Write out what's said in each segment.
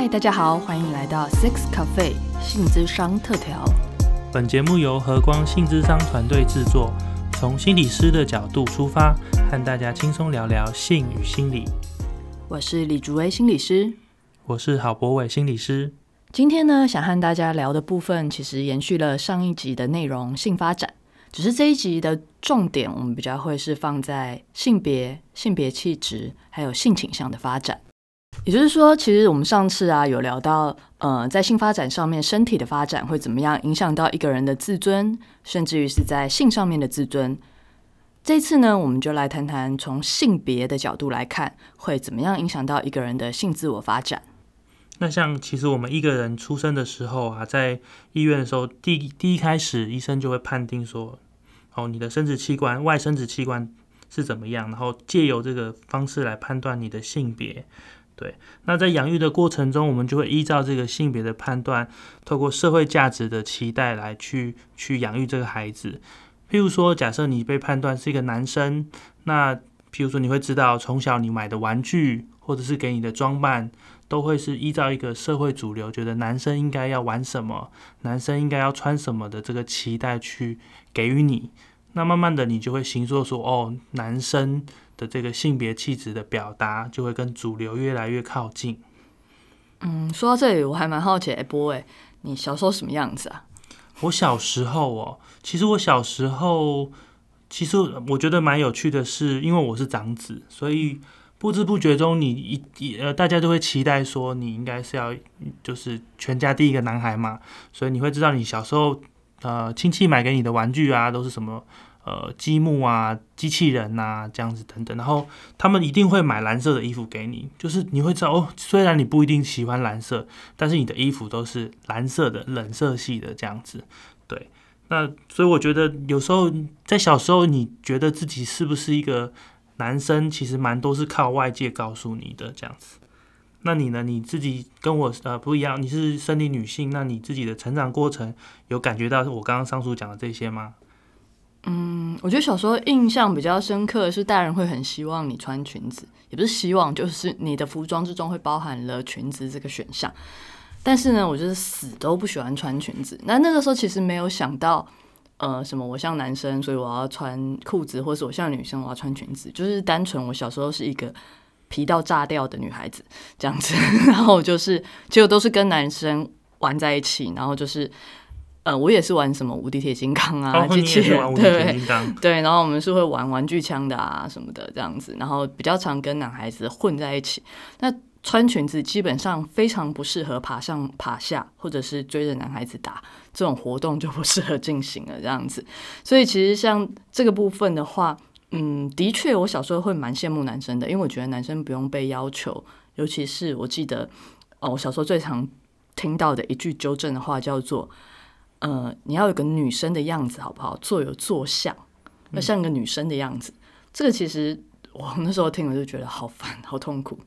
嗨，大家好，欢迎来到 Six Cafe 性智商特调。本节目由和光性智商团队制作，从心理师的角度出发，和大家轻松聊聊性与心理。我是李竹威心理师，我是郝博伟心理师。今天呢，想和大家聊的部分，其实延续了上一集的内容——性发展。只是这一集的重点，我们比较会是放在性别、性别气质，还有性倾向的发展。也就是说，其实我们上次啊有聊到，呃，在性发展上面，身体的发展会怎么样影响到一个人的自尊，甚至于是在性上面的自尊。这次呢，我们就来谈谈从性别的角度来看，会怎么样影响到一个人的性自我发展。那像其实我们一个人出生的时候啊，在医院的时候，第第一开始医生就会判定说，哦，你的生殖器官、外生殖器官是怎么样，然后借由这个方式来判断你的性别。对，那在养育的过程中，我们就会依照这个性别的判断，透过社会价值的期待来去去养育这个孩子。譬如说，假设你被判断是一个男生，那譬如说你会知道，从小你买的玩具或者是给你的装扮。都会是依照一个社会主流，觉得男生应该要玩什么，男生应该要穿什么的这个期待去给予你。那慢慢的，你就会形塑说，哦，男生的这个性别气质的表达就会跟主流越来越靠近。嗯，说到这里，我还蛮好奇，哎，波哎，你小时候什么样子啊？我小时候哦，其实我小时候，其实我觉得蛮有趣的是，因为我是长子，所以。不知不觉中，你一一呃，大家都会期待说，你应该是要就是全家第一个男孩嘛，所以你会知道你小时候呃亲戚买给你的玩具啊，都是什么呃积木啊、机器人呐这样子等等，然后他们一定会买蓝色的衣服给你，就是你会知道哦，虽然你不一定喜欢蓝色，但是你的衣服都是蓝色的冷色系的这样子，对，那所以我觉得有时候在小时候，你觉得自己是不是一个？男生其实蛮多是靠外界告诉你的这样子，那你呢？你自己跟我呃不一样，你是生理女性，那你自己的成长过程有感觉到我刚刚上述讲的这些吗？嗯，我觉得小时候印象比较深刻的是，大人会很希望你穿裙子，也不是希望，就是你的服装之中会包含了裙子这个选项。但是呢，我就是死都不喜欢穿裙子。那那个时候其实没有想到。呃，什么？我像男生，所以我要穿裤子，或是我像女生，我要穿裙子。就是单纯，我小时候是一个皮到炸掉的女孩子这样子。然后就是，结果都是跟男生玩在一起。然后就是，呃，我也是玩什么无敌铁金刚啊，机器人，对对。然后我们是会玩玩具枪的啊什么的这样子。然后比较常跟男孩子混在一起。那穿裙子基本上非常不适合爬上爬下，或者是追着男孩子打。这种活动就不适合进行了，这样子。所以其实像这个部分的话，嗯，的确，我小时候会蛮羡慕男生的，因为我觉得男生不用被要求。尤其是我记得，哦，我小时候最常听到的一句纠正的话叫做：“呃，你要有个女生的样子，好不好？做有做相，要像个女生的样子。”这个其实我那时候听了就觉得好烦，好痛苦。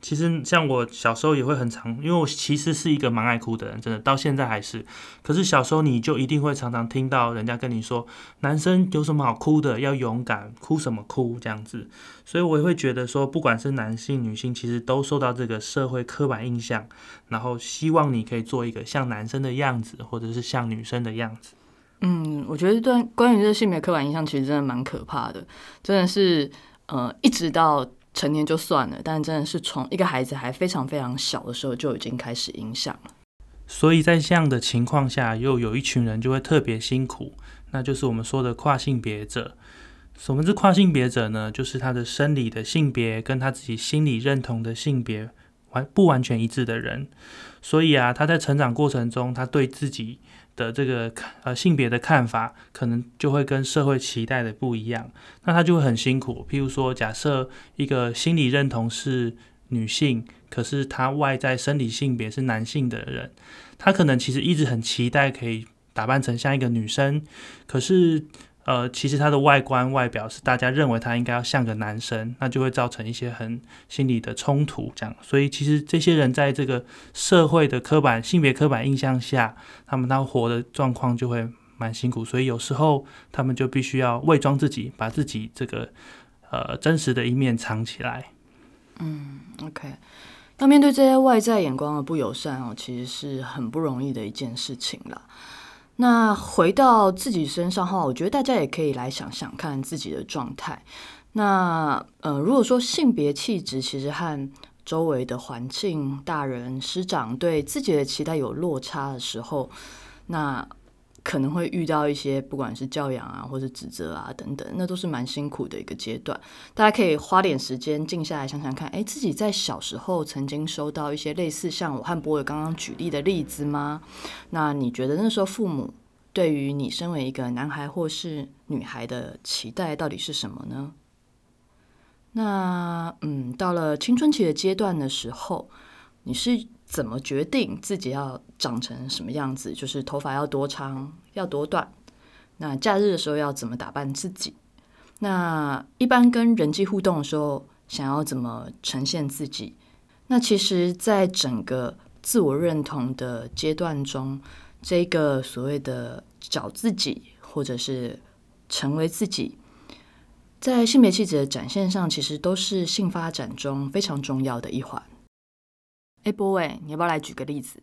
其实像我小时候也会很常，因为我其实是一个蛮爱哭的人，真的到现在还是。可是小时候你就一定会常常听到人家跟你说，男生有什么好哭的，要勇敢，哭什么哭这样子。所以我也会觉得说，不管是男性女性，其实都受到这个社会刻板印象，然后希望你可以做一个像男生的样子，或者是像女生的样子。嗯，我觉得对关于这个性别刻板印象，其实真的蛮可怕的，真的是呃，一直到。成年就算了，但真的是从一个孩子还非常非常小的时候就已经开始影响了。所以在这样的情况下，又有一群人就会特别辛苦，那就是我们说的跨性别者。什么是跨性别者呢？就是他的生理的性别跟他自己心理认同的性别完不完全一致的人。所以啊，他在成长过程中，他对自己。的这个呃性别的看法，可能就会跟社会期待的不一样，那他就会很辛苦。譬如说，假设一个心理认同是女性，可是他外在生理性别是男性的人，他可能其实一直很期待可以打扮成像一个女生，可是。呃，其实他的外观外表是大家认为他应该要像个男生，那就会造成一些很心理的冲突，这样。所以其实这些人在这个社会的刻板性别刻板印象下，他们他活的状况就会蛮辛苦。所以有时候他们就必须要伪装自己，把自己这个呃真实的一面藏起来。嗯，OK。那面对这些外在眼光的不友善哦，其实是很不容易的一件事情了。那回到自己身上的话，我觉得大家也可以来想想看自己的状态。那呃，如果说性别气质其实和周围的环境、大人、师长对自己的期待有落差的时候，那可能会遇到一些不管是教养啊，或者指责啊等等，那都是蛮辛苦的一个阶段。大家可以花点时间静下来想想看，哎，自己在小时候曾经收到一些类似像我和博伟刚刚举例的例子吗？那你觉得那时候父母对于你身为一个男孩或是女孩的期待到底是什么呢？那嗯，到了青春期的阶段的时候，你是怎么决定自己要长成什么样子？就是头发要多长，要多短？那假日的时候要怎么打扮自己？那一般跟人际互动的时候，想要怎么呈现自己？那其实，在整个自我认同的阶段中，这个所谓的找自己，或者是成为自己。在性别气质的展现上，其实都是性发展中非常重要的一环。哎，波伟，你要不要来举个例子？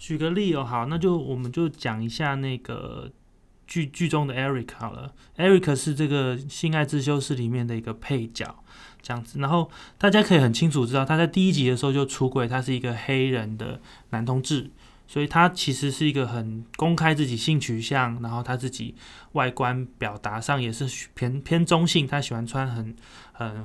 举个例哦，好，那就我们就讲一下那个剧剧中的 Eric 好了。Eric 是这个《性爱自修室》里面的一个配角，这样子。然后大家可以很清楚知道，他在第一集的时候就出轨，他是一个黑人的男同志。所以他其实是一个很公开自己性取向，然后他自己外观表达上也是偏偏中性，他喜欢穿很很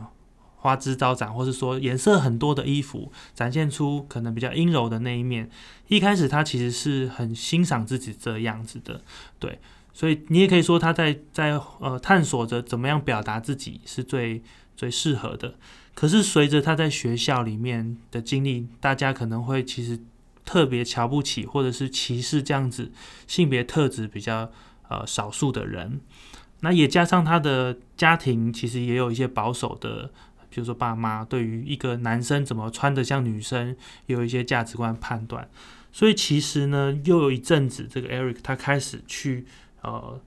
花枝招展，或是说颜色很多的衣服，展现出可能比较阴柔的那一面。一开始他其实是很欣赏自己这样子的，对，所以你也可以说他在在呃探索着怎么样表达自己是最最适合的。可是随着他在学校里面的经历，大家可能会其实。特别瞧不起或者是歧视这样子性别特质比较呃少数的人，那也加上他的家庭其实也有一些保守的，比如说爸妈对于一个男生怎么穿得像女生有一些价值观判断，所以其实呢又有一阵子这个 Eric 他开始去呃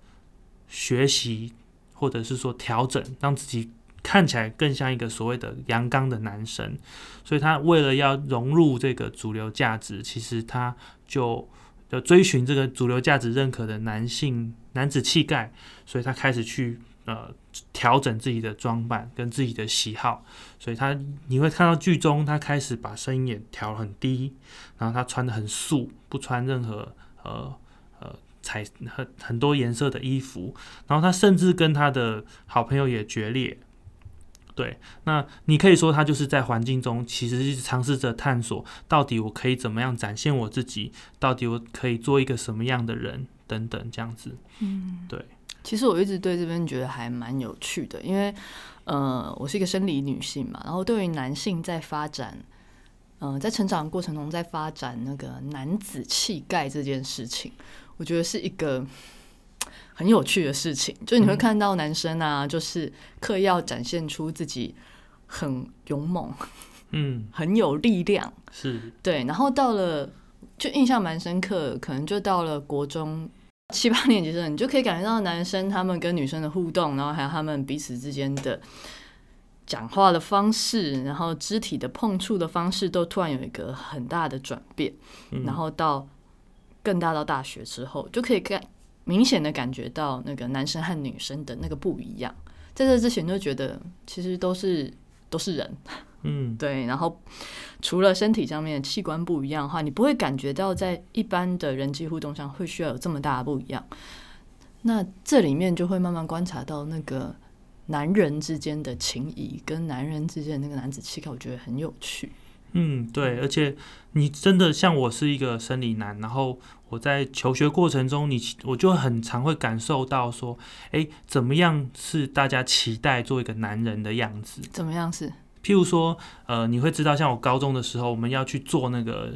学习或者是说调整，让自己。看起来更像一个所谓的阳刚的男生，所以他为了要融入这个主流价值，其实他就要追寻这个主流价值认可的男性男子气概，所以他开始去呃调整自己的装扮跟自己的喜好，所以他你会看到剧中他开始把声音也调很低，然后他穿的很素，不穿任何呃呃彩很很多颜色的衣服，然后他甚至跟他的好朋友也决裂。对，那你可以说他就是在环境中，其实是尝试着探索，到底我可以怎么样展现我自己，到底我可以做一个什么样的人，等等这样子。嗯，对。其实我一直对这边觉得还蛮有趣的，因为呃，我是一个生理女性嘛，然后对于男性在发展，嗯，在成长过程中在发展那个男子气概这件事情，我觉得是一个。很有趣的事情，就你会看到男生啊，就是刻意要展现出自己很勇猛，嗯，很有力量，是对。然后到了，就印象蛮深刻，可能就到了国中七八年级时，你就可以感觉到男生他们跟女生的互动，然后还有他们彼此之间的讲话的方式，然后肢体的碰触的方式，都突然有一个很大的转变。然后到更大到大学之后，就可以感。明显的感觉到那个男生和女生的那个不一样，在这之前就觉得其实都是都是人，嗯，对。然后除了身体上面的器官不一样的话，你不会感觉到在一般的人际互动上会需要有这么大的不一样。那这里面就会慢慢观察到那个男人之间的情谊跟男人之间的那个男子气概，我觉得很有趣。嗯，对，而且你真的像我是一个生理男，然后我在求学过程中，你我就很常会感受到说，哎，怎么样是大家期待做一个男人的样子？怎么样是？譬如说，呃，你会知道，像我高中的时候，我们要去做那个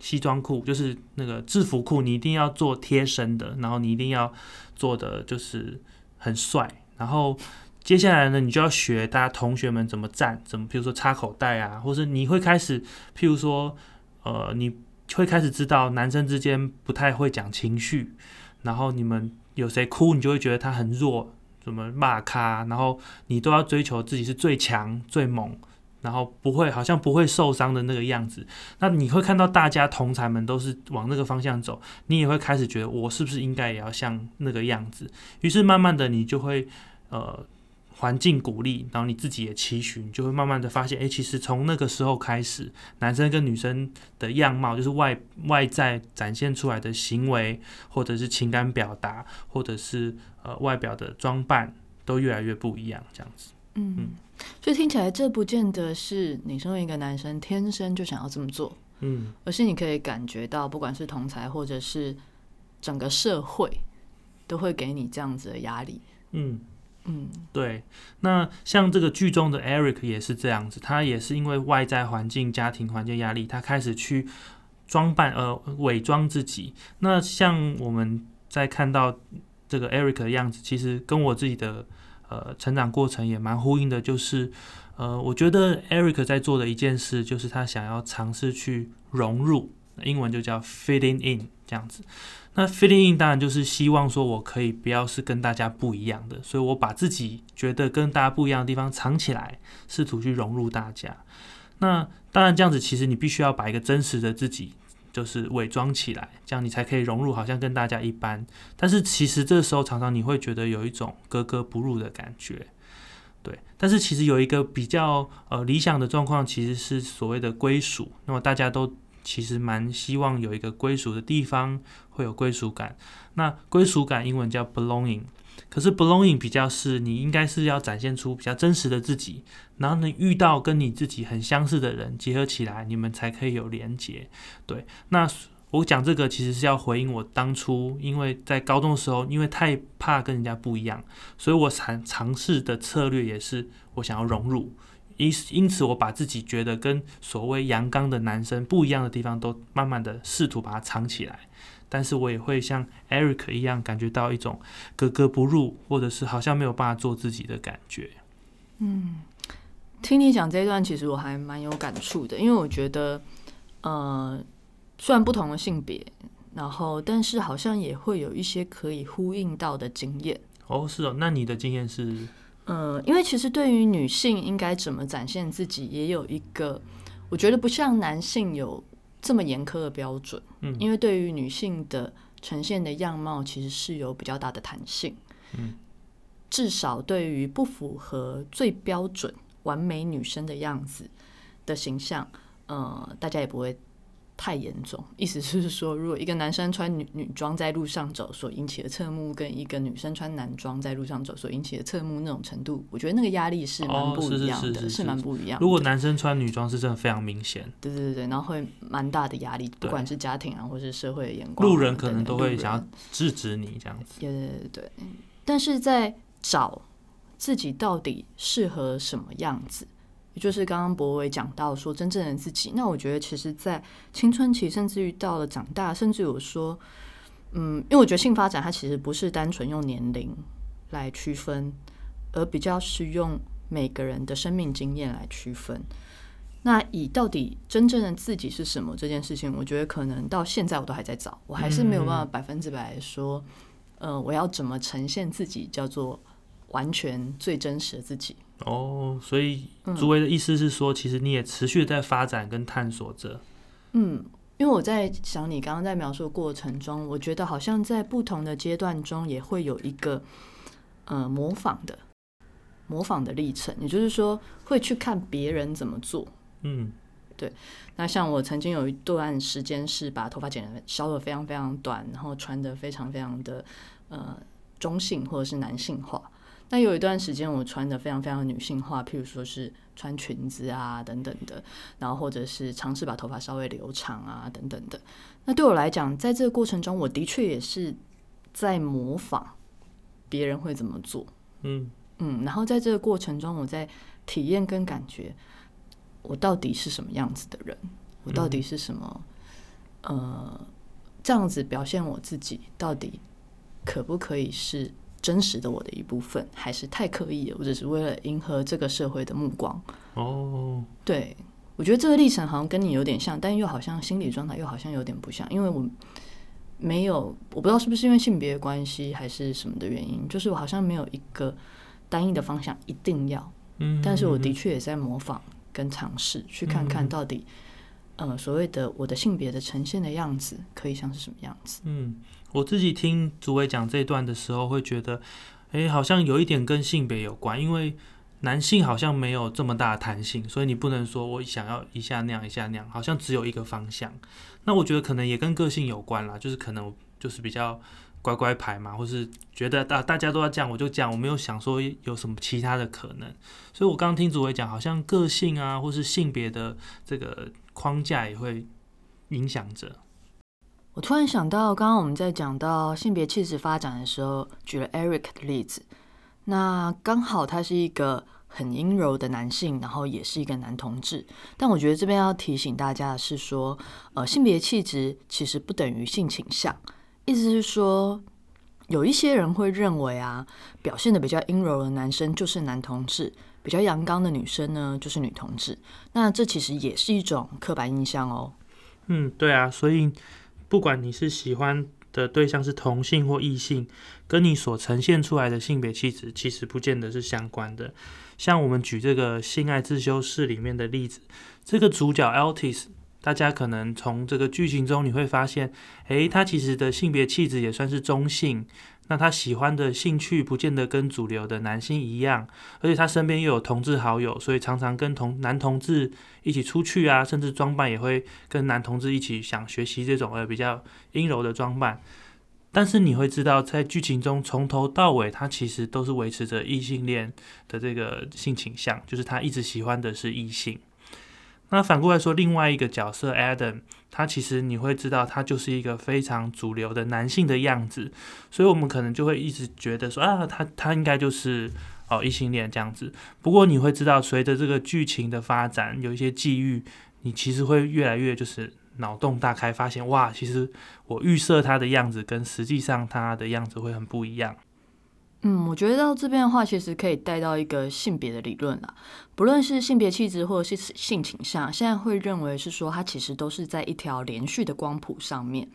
西装裤，就是那个制服裤，你一定要做贴身的，然后你一定要做的就是很帅，然后。接下来呢，你就要学大家同学们怎么站，怎么，比如说插口袋啊，或是你会开始，譬如说，呃，你会开始知道男生之间不太会讲情绪，然后你们有谁哭，你就会觉得他很弱，怎么骂他，然后你都要追求自己是最强最猛，然后不会好像不会受伤的那个样子。那你会看到大家同才们都是往那个方向走，你也会开始觉得我是不是应该也要像那个样子？于是慢慢的你就会呃。环境鼓励，然后你自己也期许，你就会慢慢的发现，哎，其实从那个时候开始，男生跟女生的样貌，就是外外在展现出来的行为，或者是情感表达，或者是呃外表的装扮，都越来越不一样，这样子。嗯，所以听起来这不见得是你身为一个男生天生就想要这么做，嗯，而是你可以感觉到，不管是同才或者是整个社会，都会给你这样子的压力。嗯。嗯，对，那像这个剧中的 Eric 也是这样子，他也是因为外在环境、家庭环境压力，他开始去装扮呃伪装自己。那像我们在看到这个 Eric 的样子，其实跟我自己的呃成长过程也蛮呼应的，就是呃，我觉得 Eric 在做的一件事，就是他想要尝试去融入，英文就叫 fitting in 这样子。那 fitting in 当然就是希望说，我可以不要是跟大家不一样的，所以我把自己觉得跟大家不一样的地方藏起来，试图去融入大家。那当然这样子，其实你必须要把一个真实的自己就是伪装起来，这样你才可以融入，好像跟大家一般。但是其实这时候常常你会觉得有一种格格不入的感觉，对。但是其实有一个比较呃理想的状况，其实是所谓的归属。那么大家都。其实蛮希望有一个归属的地方，会有归属感。那归属感英文叫 belonging，可是 belonging 比较是你应该是要展现出比较真实的自己，然后能遇到跟你自己很相似的人结合起来，你们才可以有连结。对，那我讲这个其实是要回应我当初因为在高中的时候，因为太怕跟人家不一样，所以我尝尝试的策略也是我想要融入。因因此，我把自己觉得跟所谓阳刚的男生不一样的地方，都慢慢的试图把它藏起来。但是我也会像 Eric 一样，感觉到一种格格不入，或者是好像没有办法做自己的感觉。嗯，听你讲这一段，其实我还蛮有感触的，因为我觉得，呃，虽然不同的性别，然后但是好像也会有一些可以呼应到的经验。哦，是哦，那你的经验是？嗯，因为其实对于女性应该怎么展现自己，也有一个我觉得不像男性有这么严苛的标准。嗯，因为对于女性的呈现的样貌，其实是有比较大的弹性。嗯，至少对于不符合最标准完美女生的样子的形象，呃，大家也不会。太严重，意思是说，如果一个男生穿女女装在路上走所引起的侧目，跟一个女生穿男装在路上走所引起的侧目那种程度，我觉得那个压力是蛮不一样的，是蛮不一样。如果男生穿女装是真的非常明显，对对对，然后会蛮大的压力，不管是家庭啊，或是社会的眼光，路人可能都会想要制止你这样子。对对对，但是在找自己到底适合什么样子。就是刚刚博伟讲到说真正的自己，那我觉得其实，在青春期，甚至于到了长大，甚至有说，嗯，因为我觉得性发展它其实不是单纯用年龄来区分，而比较是用每个人的生命经验来区分。那以到底真正的自己是什么这件事情，我觉得可能到现在我都还在找，我还是没有办法百分之百说，呃，我要怎么呈现自己叫做完全最真实的自己。哦，所以朱威的意思是说，其实你也持续在发展跟探索着。嗯，因为我在想你刚刚在描述的过程中，我觉得好像在不同的阶段中也会有一个呃模仿的模仿的历程，也就是说会去看别人怎么做。嗯，对。那像我曾经有一段时间是把头发剪的削的非常非常短，然后穿的非常非常的呃中性或者是男性化。那有一段时间，我穿的非常非常女性化，譬如说是穿裙子啊等等的，然后或者是尝试把头发稍微留长啊等等的。那对我来讲，在这个过程中，我的确也是在模仿别人会怎么做。嗯嗯，然后在这个过程中，我在体验跟感觉，我到底是什么样子的人，我到底是什么，呃，这样子表现我自己，到底可不可以是？真实的我的一部分，还是太刻意了，或者是为了迎合这个社会的目光。哦，对，我觉得这个历程好像跟你有点像，但又好像心理状态又好像有点不像，因为我没有，我不知道是不是因为性别关系还是什么的原因，就是我好像没有一个单一的方向一定要。嗯，但是我的确也在模仿跟尝试，去看看嗯到底，呃，所谓的我的性别的呈现的样子可以像是什么样子。嗯，我自己听主委讲这段的时候，会觉得，诶，好像有一点跟性别有关，因为男性好像没有这么大的弹性，所以你不能说我想要一下那样一下那样，好像只有一个方向。那我觉得可能也跟个性有关啦，就是可能就是比较乖乖牌嘛，或是觉得大大家都要这样，我就讲，我没有想说有什么其他的可能。所以我刚刚听主委讲，好像个性啊，或是性别的这个框架也会影响着。我突然想到，刚刚我们在讲到性别气质发展的时候，举了 Eric 的例子。那刚好他是一个很阴柔的男性，然后也是一个男同志。但我觉得这边要提醒大家的是说，呃，性别气质其实不等于性倾向，意思是说，有一些人会认为啊，表现的比较阴柔的男生就是男同志，比较阳刚的女生呢就是女同志。那这其实也是一种刻板印象哦。嗯，对啊，所以不管你是喜欢的对象是同性或异性，跟你所呈现出来的性别气质其实不见得是相关的。像我们举这个《性爱自修室》里面的例子，这个主角 Altis，大家可能从这个剧情中你会发现，诶，他其实的性别气质也算是中性。那他喜欢的兴趣不见得跟主流的男性一样，而且他身边又有同志好友，所以常常跟同男同志一起出去啊，甚至装扮也会跟男同志一起想学习这种呃比较阴柔的装扮。但是你会知道，在剧情中从头到尾，他其实都是维持着异性恋的这个性倾向，就是他一直喜欢的是异性。那反过来说，另外一个角色 Adam，他其实你会知道，他就是一个非常主流的男性的样子，所以我们可能就会一直觉得说啊，他他应该就是哦异性恋这样子。不过你会知道，随着这个剧情的发展，有一些际遇，你其实会越来越就是脑洞大开，发现哇，其实我预设他的样子跟实际上他的样子会很不一样。嗯，我觉得到这边的话，其实可以带到一个性别的理论啦。不论是性别气质或者是性倾向，现在会认为是说它其实都是在一条连续的光谱上面。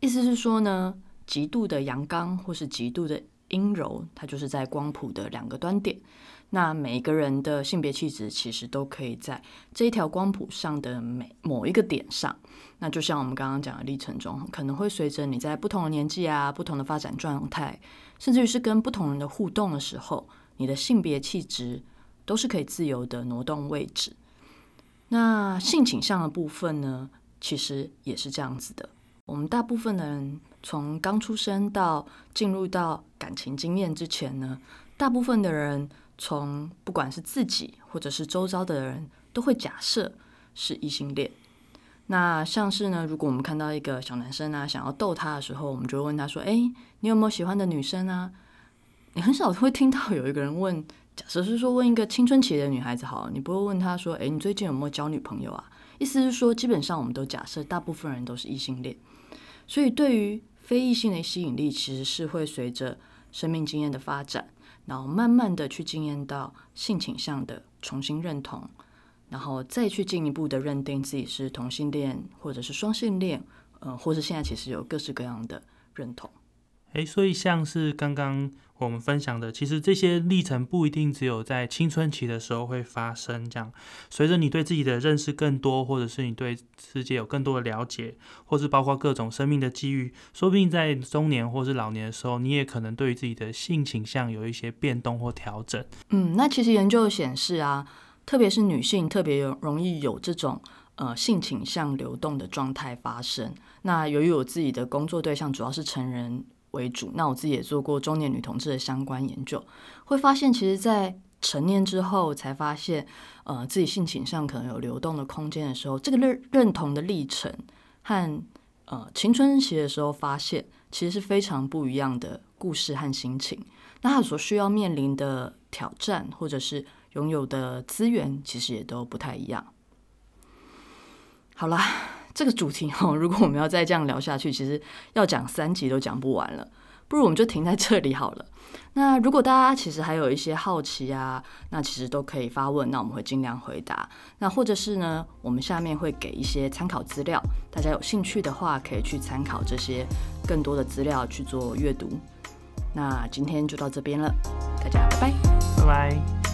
意思是说呢，极度的阳刚或是极度的阴柔，它就是在光谱的两个端点。那每一个人的性别气质其实都可以在这一条光谱上的每某一个点上。那就像我们刚刚讲的历程中，可能会随着你在不同的年纪啊、不同的发展状态，甚至于是跟不同人的互动的时候，你的性别气质都是可以自由的挪动位置。那性倾向的部分呢，其实也是这样子的。我们大部分的人从刚出生到进入到感情经验之前呢，大部分的人从不管是自己或者是周遭的人，都会假设是异性恋。那像是呢，如果我们看到一个小男生啊，想要逗他的时候，我们就会问他说：“哎，你有没有喜欢的女生啊？”你很少会听到有一个人问，假设是说问一个青春期的女孩子好，你不会问他说：“哎，你最近有没有交女朋友啊？”意思是说，基本上我们都假设大部分人都是异性恋，所以对于非异性的吸引力，其实是会随着生命经验的发展，然后慢慢的去经验到性倾向的重新认同。然后再去进一步的认定自己是同性恋或者是双性恋，呃，或者现在其实有各式各样的认同。诶，所以像是刚刚我们分享的，其实这些历程不一定只有在青春期的时候会发生。这样，随着你对自己的认识更多，或者是你对世界有更多的了解，或是包括各种生命的机遇，说不定在中年或是老年的时候，你也可能对于自己的性倾向有一些变动或调整。嗯，那其实研究显示啊。特别是女性特别容易有这种呃性倾向流动的状态发生。那由于我自己的工作对象主要是成人为主，那我自己也做过中年女同志的相关研究，会发现其实，在成年之后才发现，呃，自己性倾向可能有流动的空间的时候，这个认认同的历程和呃青春期的时候发现，其实是非常不一样的故事和心情。那他所需要面临的挑战，或者是拥有的资源其实也都不太一样。好啦，这个主题哦，如果我们要再这样聊下去，其实要讲三集都讲不完了。不如我们就停在这里好了。那如果大家其实还有一些好奇啊，那其实都可以发问，那我们会尽量回答。那或者是呢，我们下面会给一些参考资料，大家有兴趣的话可以去参考这些更多的资料去做阅读。那今天就到这边了，大家拜拜，拜拜。